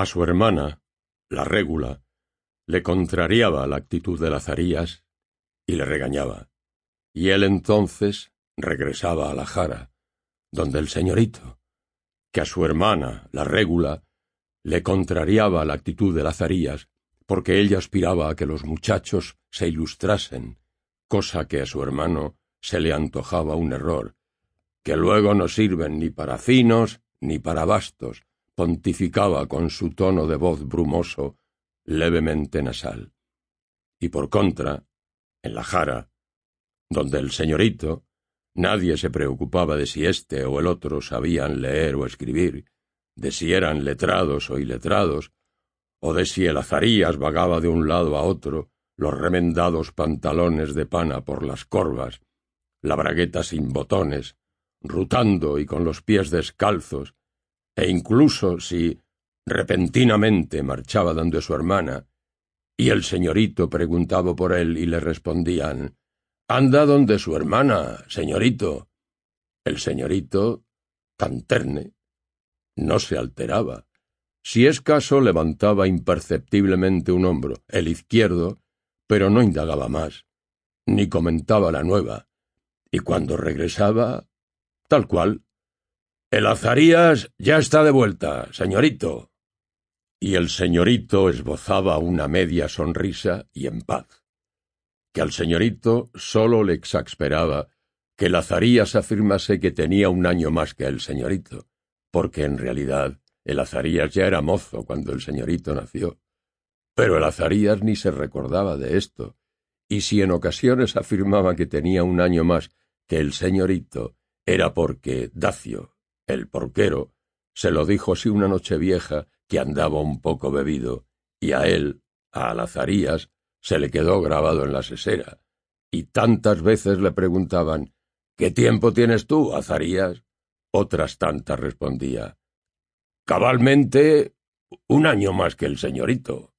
A su hermana, la régula, le contrariaba la actitud de Lazarías y le regañaba. Y él entonces regresaba a la jara, donde el señorito, que a su hermana, la régula, le contrariaba la actitud de Lazarías, porque ella aspiraba a que los muchachos se ilustrasen, cosa que a su hermano se le antojaba un error, que luego no sirven ni para finos ni para bastos, pontificaba con su tono de voz brumoso, levemente nasal. Y por contra, en la jara, donde el señorito, nadie se preocupaba de si éste o el otro sabían leer o escribir, de si eran letrados o iletrados, o de si el azarías vagaba de un lado a otro, los remendados pantalones de pana por las corvas, la bragueta sin botones, rutando y con los pies descalzos, e incluso si repentinamente marchaba donde su hermana, y el señorito preguntaba por él y le respondían Anda donde su hermana, señorito. El señorito, tan terne, no se alteraba. Si es caso, levantaba imperceptiblemente un hombro, el izquierdo, pero no indagaba más, ni comentaba la nueva, y cuando regresaba, tal cual, el Azarías ya está de vuelta, señorito. Y el señorito esbozaba una media sonrisa y en paz. Que al señorito sólo le exasperaba que el Azarías afirmase que tenía un año más que el señorito, porque en realidad el Azarías ya era mozo cuando el señorito nació. Pero el Azarías ni se recordaba de esto, y si en ocasiones afirmaba que tenía un año más que el señorito, era porque Dacio, el porquero se lo dijo así una noche vieja que andaba un poco bebido, y a él, a Alazarías, se le quedó grabado en la sesera, y tantas veces le preguntaban ¿Qué tiempo tienes tú, Azarías? Otras tantas respondía Cabalmente un año más que el señorito.